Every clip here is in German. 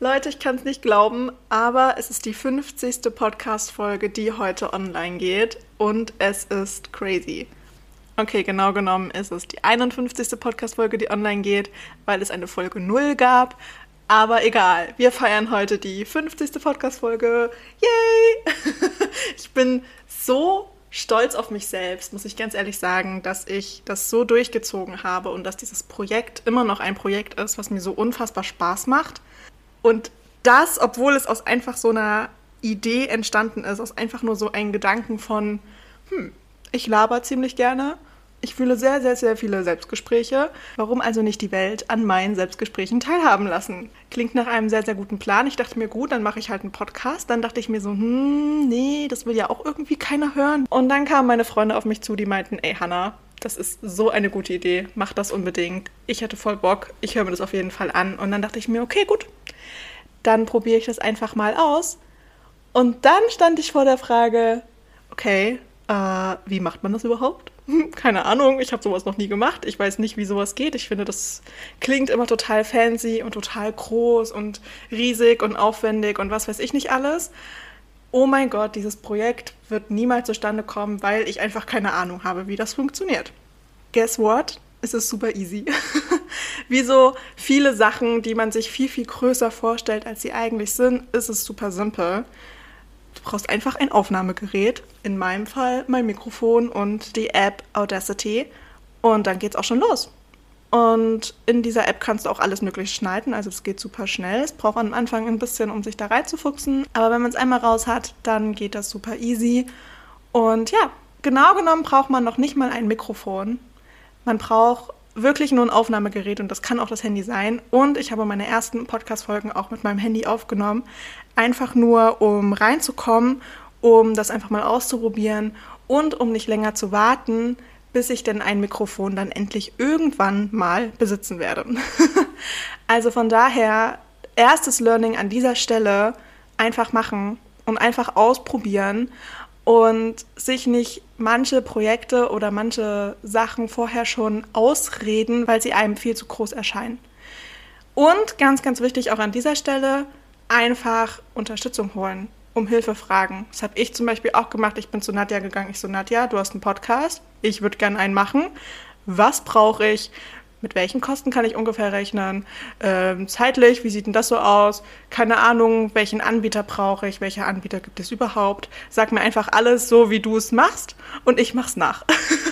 Leute, ich kann es nicht glauben, aber es ist die 50. Podcast-Folge, die heute online geht und es ist crazy. Okay, genau genommen ist es die 51. Podcast-Folge, die online geht, weil es eine Folge 0 gab. Aber egal, wir feiern heute die 50. Podcast-Folge. Yay! ich bin so stolz auf mich selbst, muss ich ganz ehrlich sagen, dass ich das so durchgezogen habe und dass dieses Projekt immer noch ein Projekt ist, was mir so unfassbar Spaß macht. Und das, obwohl es aus einfach so einer Idee entstanden ist, aus einfach nur so einem Gedanken von, hm, ich laber ziemlich gerne ich fühle sehr, sehr, sehr viele Selbstgespräche. Warum also nicht die Welt an meinen Selbstgesprächen teilhaben lassen? Klingt nach einem sehr, sehr guten Plan. Ich dachte mir, gut, dann mache ich halt einen Podcast. Dann dachte ich mir so, hm, nee, das will ja auch irgendwie keiner hören. Und dann kamen meine Freunde auf mich zu, die meinten, ey Hannah, das ist so eine gute Idee, mach das unbedingt. Ich hätte voll Bock, ich höre mir das auf jeden Fall an. Und dann dachte ich mir, okay, gut, dann probiere ich das einfach mal aus. Und dann stand ich vor der Frage, okay, äh, wie macht man das überhaupt? keine Ahnung, ich habe sowas noch nie gemacht. Ich weiß nicht, wie sowas geht. Ich finde, das klingt immer total fancy und total groß und riesig und aufwendig und was weiß ich nicht alles. Oh mein Gott, dieses Projekt wird niemals zustande kommen, weil ich einfach keine Ahnung habe, wie das funktioniert. Guess what? Es ist super easy. wie so viele Sachen, die man sich viel, viel größer vorstellt, als sie eigentlich sind, ist es super simpel. Du brauchst einfach ein Aufnahmegerät, in meinem Fall mein Mikrofon und die App Audacity und dann geht's auch schon los. Und in dieser App kannst du auch alles Mögliche schneiden, also es geht super schnell. Es braucht am Anfang ein bisschen, um sich da reinzufuchsen, aber wenn man es einmal raus hat, dann geht das super easy. Und ja, genau genommen braucht man noch nicht mal ein Mikrofon. Man braucht wirklich nur ein Aufnahmegerät und das kann auch das Handy sein. Und ich habe meine ersten Podcast-Folgen auch mit meinem Handy aufgenommen. Einfach nur, um reinzukommen, um das einfach mal auszuprobieren und um nicht länger zu warten, bis ich denn ein Mikrofon dann endlich irgendwann mal besitzen werde. also von daher, erstes Learning an dieser Stelle, einfach machen und einfach ausprobieren und sich nicht manche Projekte oder manche Sachen vorher schon ausreden, weil sie einem viel zu groß erscheinen. Und ganz, ganz wichtig auch an dieser Stelle, einfach Unterstützung holen, um Hilfe fragen. Das habe ich zum Beispiel auch gemacht. Ich bin zu Nadja gegangen. Ich so, Nadja, du hast einen Podcast. Ich würde gerne einen machen. Was brauche ich? Mit welchen Kosten kann ich ungefähr rechnen, ähm, zeitlich, wie sieht denn das so aus, keine Ahnung, welchen Anbieter brauche ich, welche Anbieter gibt es überhaupt. Sag mir einfach alles so, wie du es machst und ich mach's nach.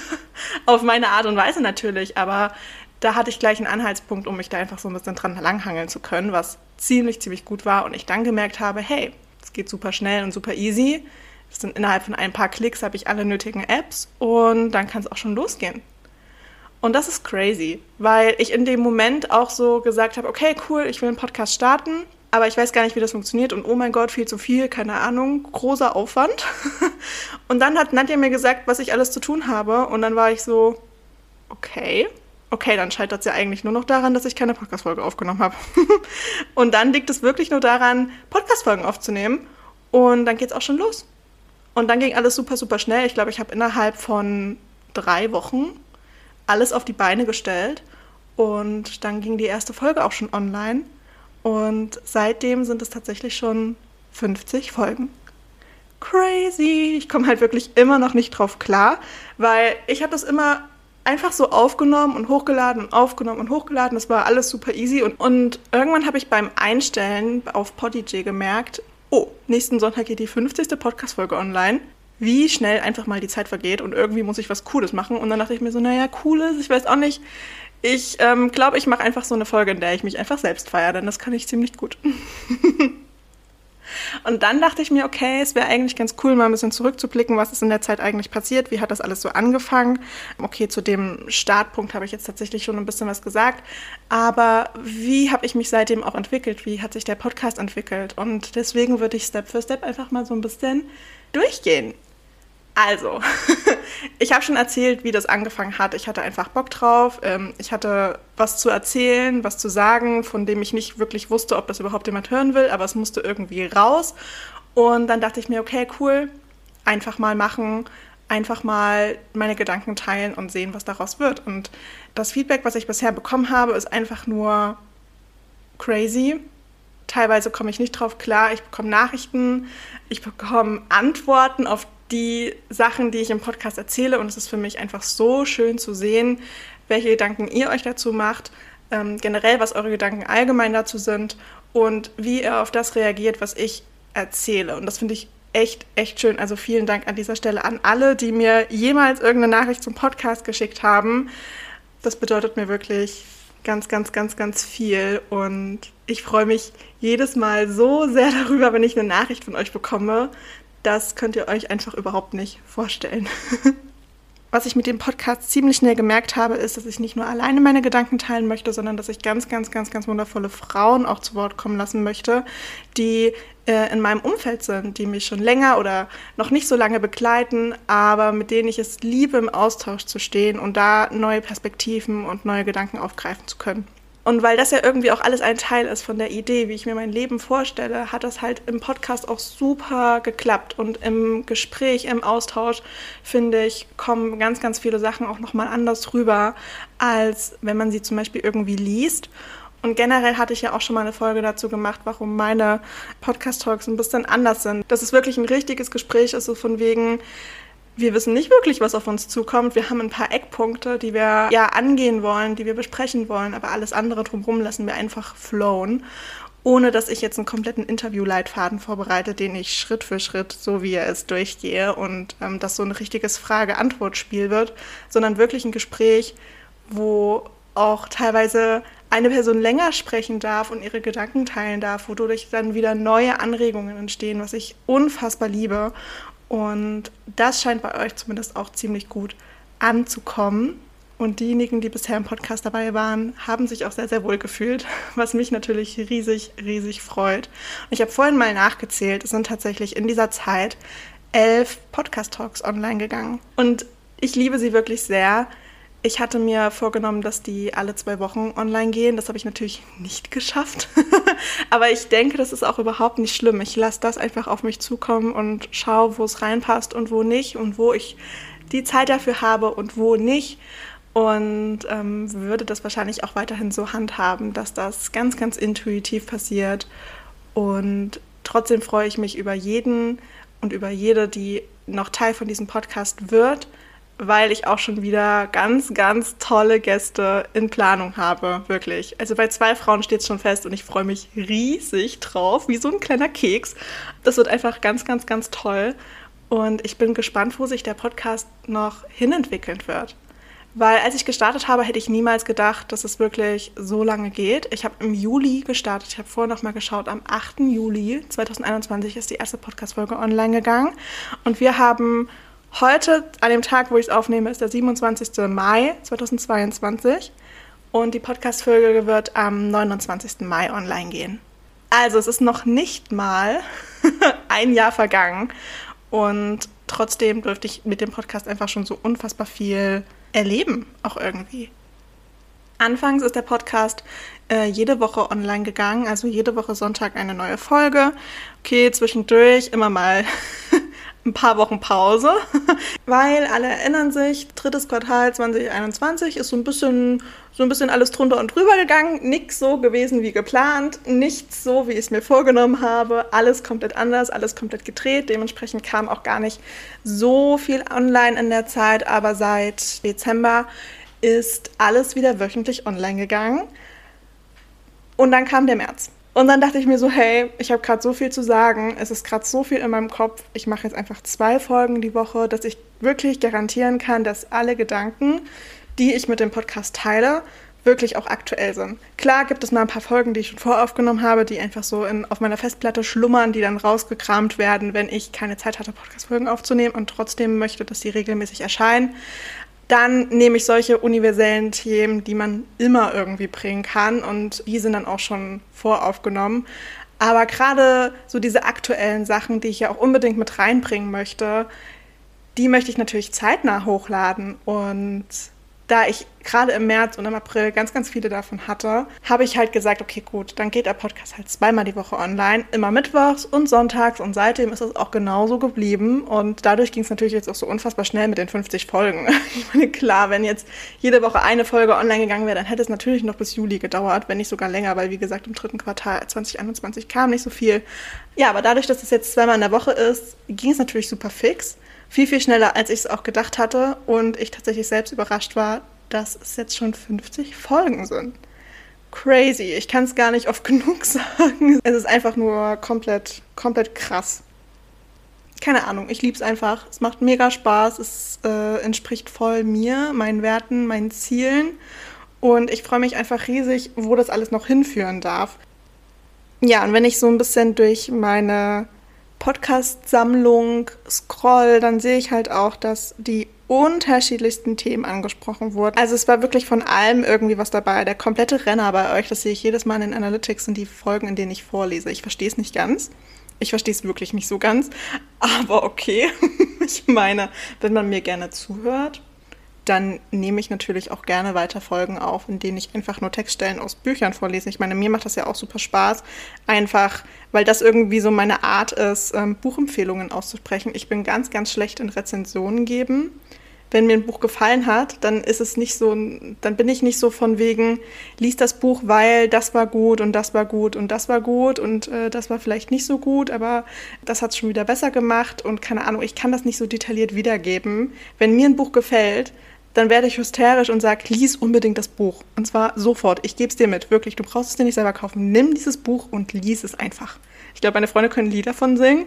Auf meine Art und Weise natürlich, aber da hatte ich gleich einen Anhaltspunkt, um mich da einfach so ein bisschen dran langhangeln zu können, was ziemlich, ziemlich gut war und ich dann gemerkt habe, hey, es geht super schnell und super easy. Das sind innerhalb von ein paar Klicks habe ich alle nötigen Apps und dann kann es auch schon losgehen. Und das ist crazy, weil ich in dem Moment auch so gesagt habe, okay, cool, ich will einen Podcast starten, aber ich weiß gar nicht, wie das funktioniert und oh mein Gott, viel zu viel, keine Ahnung, großer Aufwand. und dann hat Nadja mir gesagt, was ich alles zu tun habe und dann war ich so, okay, okay, dann scheitert es ja eigentlich nur noch daran, dass ich keine Podcast-Folge aufgenommen habe. und dann liegt es wirklich nur daran, Podcast-Folgen aufzunehmen und dann geht es auch schon los. Und dann ging alles super, super schnell. Ich glaube, ich habe innerhalb von drei Wochen alles auf die Beine gestellt und dann ging die erste Folge auch schon online und seitdem sind es tatsächlich schon 50 Folgen. Crazy! Ich komme halt wirklich immer noch nicht drauf klar, weil ich habe das immer einfach so aufgenommen und hochgeladen und aufgenommen und hochgeladen. Das war alles super easy. Und, und irgendwann habe ich beim Einstellen auf Podigy gemerkt, oh, nächsten Sonntag geht die 50. Podcast-Folge online wie schnell einfach mal die Zeit vergeht und irgendwie muss ich was Cooles machen. Und dann dachte ich mir so, naja, Cooles, ich weiß auch nicht. Ich ähm, glaube, ich mache einfach so eine Folge, in der ich mich einfach selbst feiere, denn das kann ich ziemlich gut. Und dann dachte ich mir, okay, es wäre eigentlich ganz cool, mal ein bisschen zurückzublicken, was ist in der Zeit eigentlich passiert, wie hat das alles so angefangen. Okay, zu dem Startpunkt habe ich jetzt tatsächlich schon ein bisschen was gesagt, aber wie habe ich mich seitdem auch entwickelt? Wie hat sich der Podcast entwickelt? Und deswegen würde ich Step für Step einfach mal so ein bisschen durchgehen. Also, ich habe schon erzählt, wie das angefangen hat. Ich hatte einfach Bock drauf. Ähm, ich hatte was zu erzählen, was zu sagen, von dem ich nicht wirklich wusste, ob das überhaupt jemand hören will, aber es musste irgendwie raus. Und dann dachte ich mir, okay, cool, einfach mal machen, einfach mal meine Gedanken teilen und sehen, was daraus wird. Und das Feedback, was ich bisher bekommen habe, ist einfach nur crazy. Teilweise komme ich nicht drauf klar. Ich bekomme Nachrichten, ich bekomme Antworten auf die Sachen, die ich im Podcast erzähle. Und es ist für mich einfach so schön zu sehen, welche Gedanken ihr euch dazu macht, ähm, generell, was eure Gedanken allgemein dazu sind und wie ihr auf das reagiert, was ich erzähle. Und das finde ich echt, echt schön. Also vielen Dank an dieser Stelle an alle, die mir jemals irgendeine Nachricht zum Podcast geschickt haben. Das bedeutet mir wirklich ganz, ganz, ganz, ganz viel. Und ich freue mich jedes Mal so sehr darüber, wenn ich eine Nachricht von euch bekomme. Das könnt ihr euch einfach überhaupt nicht vorstellen. Was ich mit dem Podcast ziemlich schnell gemerkt habe, ist, dass ich nicht nur alleine meine Gedanken teilen möchte, sondern dass ich ganz, ganz, ganz, ganz wundervolle Frauen auch zu Wort kommen lassen möchte, die äh, in meinem Umfeld sind, die mich schon länger oder noch nicht so lange begleiten, aber mit denen ich es liebe, im Austausch zu stehen und da neue Perspektiven und neue Gedanken aufgreifen zu können. Und weil das ja irgendwie auch alles ein Teil ist von der Idee, wie ich mir mein Leben vorstelle, hat das halt im Podcast auch super geklappt. Und im Gespräch, im Austausch, finde ich, kommen ganz, ganz viele Sachen auch nochmal anders rüber, als wenn man sie zum Beispiel irgendwie liest. Und generell hatte ich ja auch schon mal eine Folge dazu gemacht, warum meine Podcast-Talks ein bisschen anders sind. Dass es wirklich ein richtiges Gespräch ist, so von wegen, wir wissen nicht wirklich, was auf uns zukommt. Wir haben ein paar Eckpunkte, die wir ja angehen wollen, die wir besprechen wollen, aber alles andere drumherum lassen wir einfach flowen, ohne dass ich jetzt einen kompletten Interviewleitfaden vorbereite, den ich Schritt für Schritt, so wie er ist, durchgehe und ähm, das so ein richtiges Frage-Antwort-Spiel wird, sondern wirklich ein Gespräch, wo auch teilweise eine Person länger sprechen darf und ihre Gedanken teilen darf, wodurch dann wieder neue Anregungen entstehen, was ich unfassbar liebe. Und das scheint bei euch zumindest auch ziemlich gut anzukommen. Und diejenigen, die bisher im Podcast dabei waren, haben sich auch sehr, sehr wohl gefühlt, was mich natürlich riesig, riesig freut. Und ich habe vorhin mal nachgezählt, es sind tatsächlich in dieser Zeit elf Podcast-Talks online gegangen. Und ich liebe sie wirklich sehr. Ich hatte mir vorgenommen, dass die alle zwei Wochen online gehen. Das habe ich natürlich nicht geschafft. Aber ich denke, das ist auch überhaupt nicht schlimm. Ich lasse das einfach auf mich zukommen und schaue, wo es reinpasst und wo nicht und wo ich die Zeit dafür habe und wo nicht. Und ähm, würde das wahrscheinlich auch weiterhin so handhaben, dass das ganz, ganz intuitiv passiert. Und trotzdem freue ich mich über jeden und über jede, die noch Teil von diesem Podcast wird weil ich auch schon wieder ganz, ganz tolle Gäste in Planung habe, wirklich. Also bei zwei Frauen steht es schon fest und ich freue mich riesig drauf, wie so ein kleiner Keks. Das wird einfach ganz, ganz, ganz toll. Und ich bin gespannt, wo sich der Podcast noch hinentwickeln wird. Weil als ich gestartet habe, hätte ich niemals gedacht, dass es wirklich so lange geht. Ich habe im Juli gestartet. Ich habe vorher noch mal geschaut. Am 8. Juli 2021 ist die erste Podcast-Folge online gegangen. Und wir haben Heute, an dem Tag, wo ich es aufnehme, ist der 27. Mai 2022 und die Podcast-Folge wird am 29. Mai online gehen. Also es ist noch nicht mal ein Jahr vergangen und trotzdem dürfte ich mit dem Podcast einfach schon so unfassbar viel erleben, auch irgendwie. Anfangs ist der Podcast äh, jede Woche online gegangen, also jede Woche Sonntag eine neue Folge. Okay, zwischendurch immer mal ein paar Wochen Pause, weil alle erinnern sich, drittes Quartal 2021 ist so ein bisschen so ein bisschen alles drunter und drüber gegangen, nichts so gewesen wie geplant, nichts so wie ich es mir vorgenommen habe, alles komplett anders, alles komplett gedreht, dementsprechend kam auch gar nicht so viel online in der Zeit, aber seit Dezember ist alles wieder wöchentlich online gegangen. Und dann kam der März. Und dann dachte ich mir so, hey, ich habe gerade so viel zu sagen, es ist gerade so viel in meinem Kopf. Ich mache jetzt einfach zwei Folgen die Woche, dass ich wirklich garantieren kann, dass alle Gedanken, die ich mit dem Podcast teile, wirklich auch aktuell sind. Klar gibt es mal ein paar Folgen, die ich schon voraufgenommen habe, die einfach so in, auf meiner Festplatte schlummern, die dann rausgekramt werden, wenn ich keine Zeit hatte, Podcast-Folgen aufzunehmen und trotzdem möchte, dass die regelmäßig erscheinen. Dann nehme ich solche universellen Themen, die man immer irgendwie bringen kann und die sind dann auch schon voraufgenommen. Aber gerade so diese aktuellen Sachen, die ich ja auch unbedingt mit reinbringen möchte, die möchte ich natürlich zeitnah hochladen und da ich gerade im März und im April ganz, ganz viele davon hatte, habe ich halt gesagt, okay, gut, dann geht der Podcast halt zweimal die Woche online, immer mittwochs und sonntags und seitdem ist es auch genauso geblieben und dadurch ging es natürlich jetzt auch so unfassbar schnell mit den 50 Folgen. Ich meine, klar, wenn jetzt jede Woche eine Folge online gegangen wäre, dann hätte es natürlich noch bis Juli gedauert, wenn nicht sogar länger, weil wie gesagt, im dritten Quartal 2021 kam nicht so viel. Ja, aber dadurch, dass es jetzt zweimal in der Woche ist, ging es natürlich super fix viel, viel schneller, als ich es auch gedacht hatte. Und ich tatsächlich selbst überrascht war, dass es jetzt schon 50 Folgen sind. Crazy. Ich kann es gar nicht oft genug sagen. Es ist einfach nur komplett, komplett krass. Keine Ahnung, ich liebe es einfach. Es macht mega Spaß. Es äh, entspricht voll mir, meinen Werten, meinen Zielen. Und ich freue mich einfach riesig, wo das alles noch hinführen darf. Ja, und wenn ich so ein bisschen durch meine Podcast-Sammlung scroll, dann sehe ich halt auch, dass die unterschiedlichsten Themen angesprochen wurden. Also es war wirklich von allem irgendwie was dabei. Der komplette Renner bei euch, das sehe ich jedes Mal in den Analytics sind die Folgen, in denen ich vorlese. Ich verstehe es nicht ganz. Ich verstehe es wirklich nicht so ganz. Aber okay. ich meine, wenn man mir gerne zuhört, dann nehme ich natürlich auch gerne weiter Folgen auf, in denen ich einfach nur Textstellen aus Büchern vorlese. Ich meine, mir macht das ja auch super Spaß, einfach, weil das irgendwie so meine Art ist, ähm, Buchempfehlungen auszusprechen. Ich bin ganz, ganz schlecht in Rezensionen geben. Wenn mir ein Buch gefallen hat, dann ist es nicht so, dann bin ich nicht so von wegen, lies das Buch, weil das war gut und das war gut und das war gut und äh, das war vielleicht nicht so gut, aber das hat es schon wieder besser gemacht und keine Ahnung, ich kann das nicht so detailliert wiedergeben. Wenn mir ein Buch gefällt, dann werde ich hysterisch und sage, lies unbedingt das Buch. Und zwar sofort. Ich gebe es dir mit. Wirklich, du brauchst es dir nicht selber kaufen. Nimm dieses Buch und lies es einfach. Ich glaube, meine Freunde können Lieder davon singen,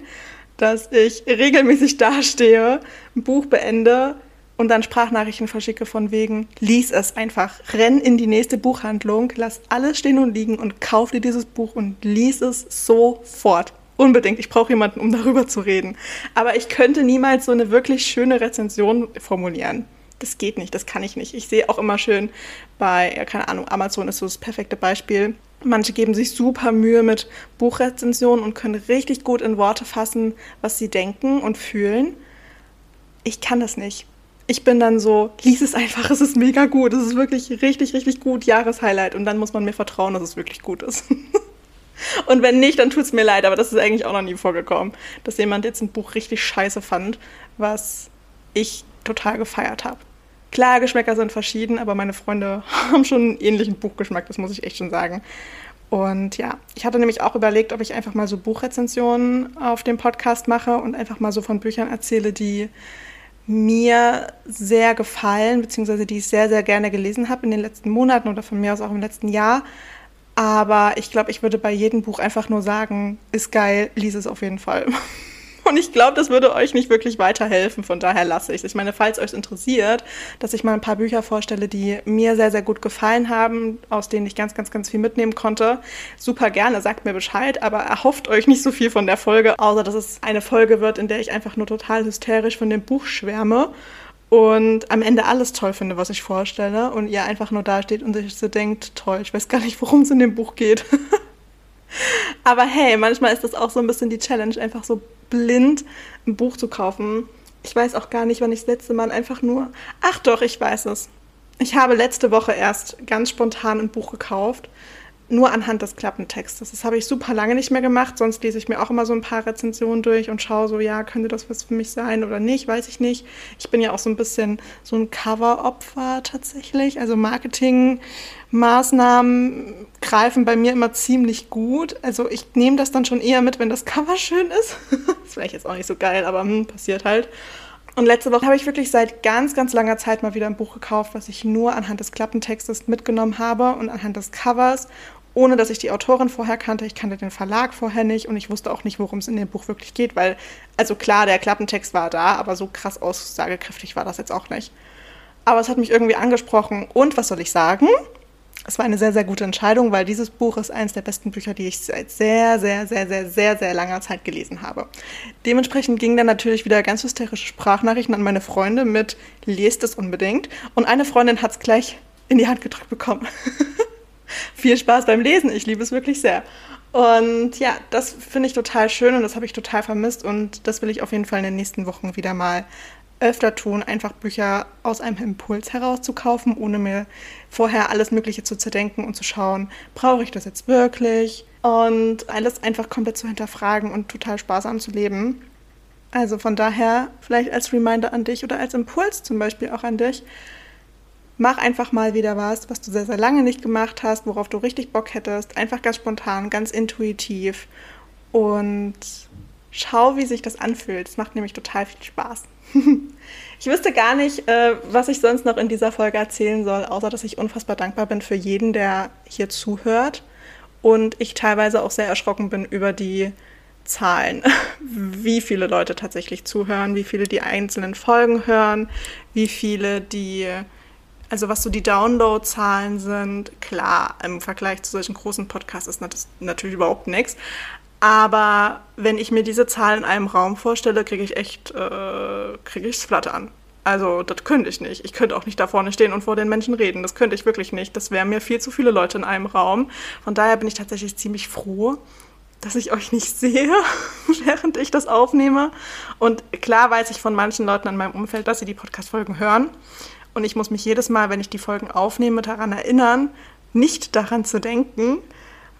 dass ich regelmäßig dastehe, ein Buch beende und dann Sprachnachrichten verschicke von wegen, lies es einfach. Renn in die nächste Buchhandlung, lass alles stehen und liegen und kauf dir dieses Buch und lies es sofort. Unbedingt. Ich brauche jemanden, um darüber zu reden. Aber ich könnte niemals so eine wirklich schöne Rezension formulieren das geht nicht, das kann ich nicht. Ich sehe auch immer schön bei, ja, keine Ahnung, Amazon ist so das perfekte Beispiel. Manche geben sich super Mühe mit Buchrezensionen und können richtig gut in Worte fassen, was sie denken und fühlen. Ich kann das nicht. Ich bin dann so, lies es einfach, es ist mega gut, es ist wirklich richtig, richtig gut, Jahreshighlight. Und dann muss man mir vertrauen, dass es wirklich gut ist. und wenn nicht, dann tut es mir leid, aber das ist eigentlich auch noch nie vorgekommen, dass jemand jetzt ein Buch richtig scheiße fand, was ich total gefeiert habe. Klar, Geschmäcker sind verschieden, aber meine Freunde haben schon einen ähnlichen Buchgeschmack, das muss ich echt schon sagen. Und ja, ich hatte nämlich auch überlegt, ob ich einfach mal so Buchrezensionen auf dem Podcast mache und einfach mal so von Büchern erzähle, die mir sehr gefallen, beziehungsweise die ich sehr, sehr gerne gelesen habe in den letzten Monaten oder von mir aus auch im letzten Jahr. Aber ich glaube, ich würde bei jedem Buch einfach nur sagen, ist geil, lies es auf jeden Fall. Und ich glaube, das würde euch nicht wirklich weiterhelfen. Von daher lasse ich es. Ich meine, falls euch interessiert, dass ich mal ein paar Bücher vorstelle, die mir sehr, sehr gut gefallen haben, aus denen ich ganz, ganz, ganz viel mitnehmen konnte, super gerne, sagt mir Bescheid. Aber erhofft euch nicht so viel von der Folge, außer dass es eine Folge wird, in der ich einfach nur total hysterisch von dem Buch schwärme und am Ende alles toll finde, was ich vorstelle und ihr einfach nur dasteht und sich so denkt, toll, ich weiß gar nicht, worum es in dem Buch geht. Aber hey, manchmal ist das auch so ein bisschen die Challenge, einfach so blind ein Buch zu kaufen. Ich weiß auch gar nicht, wann ich das letzte Mal einfach nur. Ach doch, ich weiß es. Ich habe letzte Woche erst ganz spontan ein Buch gekauft nur anhand des Klappentextes. Das habe ich super lange nicht mehr gemacht, sonst lese ich mir auch immer so ein paar Rezensionen durch und schaue so, ja, könnte das was für mich sein oder nicht, weiß ich nicht. Ich bin ja auch so ein bisschen so ein Cover-Opfer tatsächlich. Also Marketingmaßnahmen greifen bei mir immer ziemlich gut. Also ich nehme das dann schon eher mit, wenn das Cover schön ist. ist vielleicht jetzt auch nicht so geil, aber hm, passiert halt. Und letzte Woche habe ich wirklich seit ganz, ganz langer Zeit mal wieder ein Buch gekauft, was ich nur anhand des Klappentextes mitgenommen habe und anhand des Covers ohne dass ich die Autorin vorher kannte. Ich kannte den Verlag vorher nicht und ich wusste auch nicht, worum es in dem Buch wirklich geht, weil, also klar, der Klappentext war da, aber so krass aussagekräftig war das jetzt auch nicht. Aber es hat mich irgendwie angesprochen und was soll ich sagen? es war eine sehr, sehr gute Entscheidung, weil dieses Buch ist eines der besten Bücher, die ich seit sehr, sehr, sehr, sehr, sehr, sehr langer Zeit gelesen habe. Dementsprechend gingen dann natürlich wieder ganz hysterische Sprachnachrichten an meine Freunde mit lest es unbedingt. Und eine Freundin hat es gleich in die Hand gedrückt bekommen. Viel Spaß beim Lesen, ich liebe es wirklich sehr. Und ja, das finde ich total schön und das habe ich total vermisst und das will ich auf jeden Fall in den nächsten Wochen wieder mal öfter tun, einfach Bücher aus einem Impuls herauszukaufen, ohne mir vorher alles Mögliche zu zerdenken und zu schauen, brauche ich das jetzt wirklich? Und alles einfach komplett zu hinterfragen und total sparsam zu leben. Also von daher, vielleicht als Reminder an dich oder als Impuls zum Beispiel auch an dich, mach einfach mal wieder was, was du sehr, sehr lange nicht gemacht hast, worauf du richtig Bock hättest. Einfach ganz spontan, ganz intuitiv und schau, wie sich das anfühlt. Es macht nämlich total viel Spaß. ich wüsste gar nicht, äh, was ich sonst noch in dieser Folge erzählen soll, außer dass ich unfassbar dankbar bin für jeden, der hier zuhört. Und ich teilweise auch sehr erschrocken bin über die Zahlen, wie viele Leute tatsächlich zuhören, wie viele die einzelnen Folgen hören, wie viele die, also was so die Download-Zahlen sind. Klar, im Vergleich zu solchen großen Podcasts ist das natürlich überhaupt nichts. Aber wenn ich mir diese Zahl in einem Raum vorstelle, kriege ich echt, äh, kriege ich Flatter an. Also das könnte ich nicht. Ich könnte auch nicht da vorne stehen und vor den Menschen reden. Das könnte ich wirklich nicht. Das wären mir viel zu viele Leute in einem Raum. Von daher bin ich tatsächlich ziemlich froh, dass ich euch nicht sehe, während ich das aufnehme. Und klar weiß ich von manchen Leuten in meinem Umfeld, dass sie die Podcast-Folgen hören. Und ich muss mich jedes Mal, wenn ich die Folgen aufnehme, daran erinnern, nicht daran zu denken,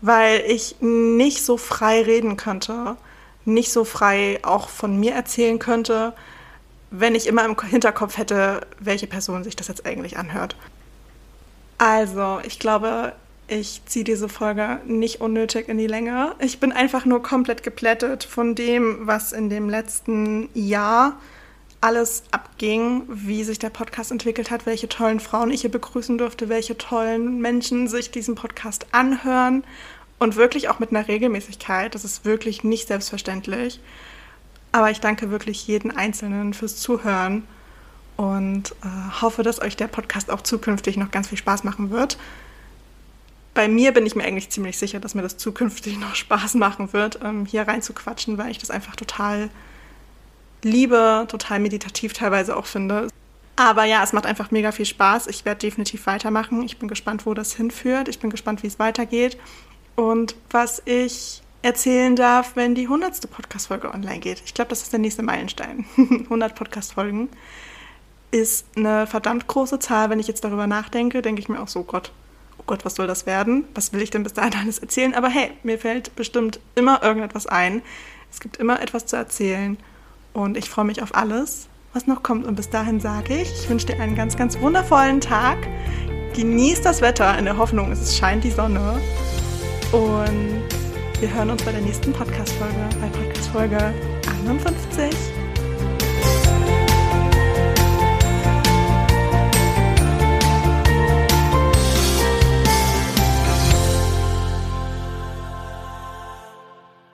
weil ich nicht so frei reden könnte, nicht so frei auch von mir erzählen könnte, wenn ich immer im Hinterkopf hätte, welche Person sich das jetzt eigentlich anhört. Also, ich glaube, ich ziehe diese Folge nicht unnötig in die Länge. Ich bin einfach nur komplett geplättet von dem, was in dem letzten Jahr alles abging, wie sich der Podcast entwickelt hat, welche tollen Frauen ich hier begrüßen durfte, welche tollen Menschen sich diesen Podcast anhören und wirklich auch mit einer Regelmäßigkeit. Das ist wirklich nicht selbstverständlich. Aber ich danke wirklich jeden Einzelnen fürs Zuhören und äh, hoffe, dass euch der Podcast auch zukünftig noch ganz viel Spaß machen wird. Bei mir bin ich mir eigentlich ziemlich sicher, dass mir das zukünftig noch Spaß machen wird, ähm, hier rein zu quatschen, weil ich das einfach total liebe, total meditativ teilweise auch finde. Aber ja, es macht einfach mega viel Spaß. Ich werde definitiv weitermachen. Ich bin gespannt, wo das hinführt. Ich bin gespannt, wie es weitergeht. Und was ich erzählen darf, wenn die 100. Podcast-Folge online geht. Ich glaube, das ist der nächste Meilenstein. 100 Podcast-Folgen ist eine verdammt große Zahl. Wenn ich jetzt darüber nachdenke, denke ich mir auch so, Gott, oh Gott, was soll das werden? Was will ich denn bis dahin alles erzählen? Aber hey, mir fällt bestimmt immer irgendetwas ein. Es gibt immer etwas zu erzählen. Und ich freue mich auf alles, was noch kommt. Und bis dahin sage ich, ich wünsche dir einen ganz, ganz wundervollen Tag. Genieß das Wetter in der Hoffnung, es scheint die Sonne. Und wir hören uns bei der nächsten Podcast-Folge, bei Podcast-Folge 51.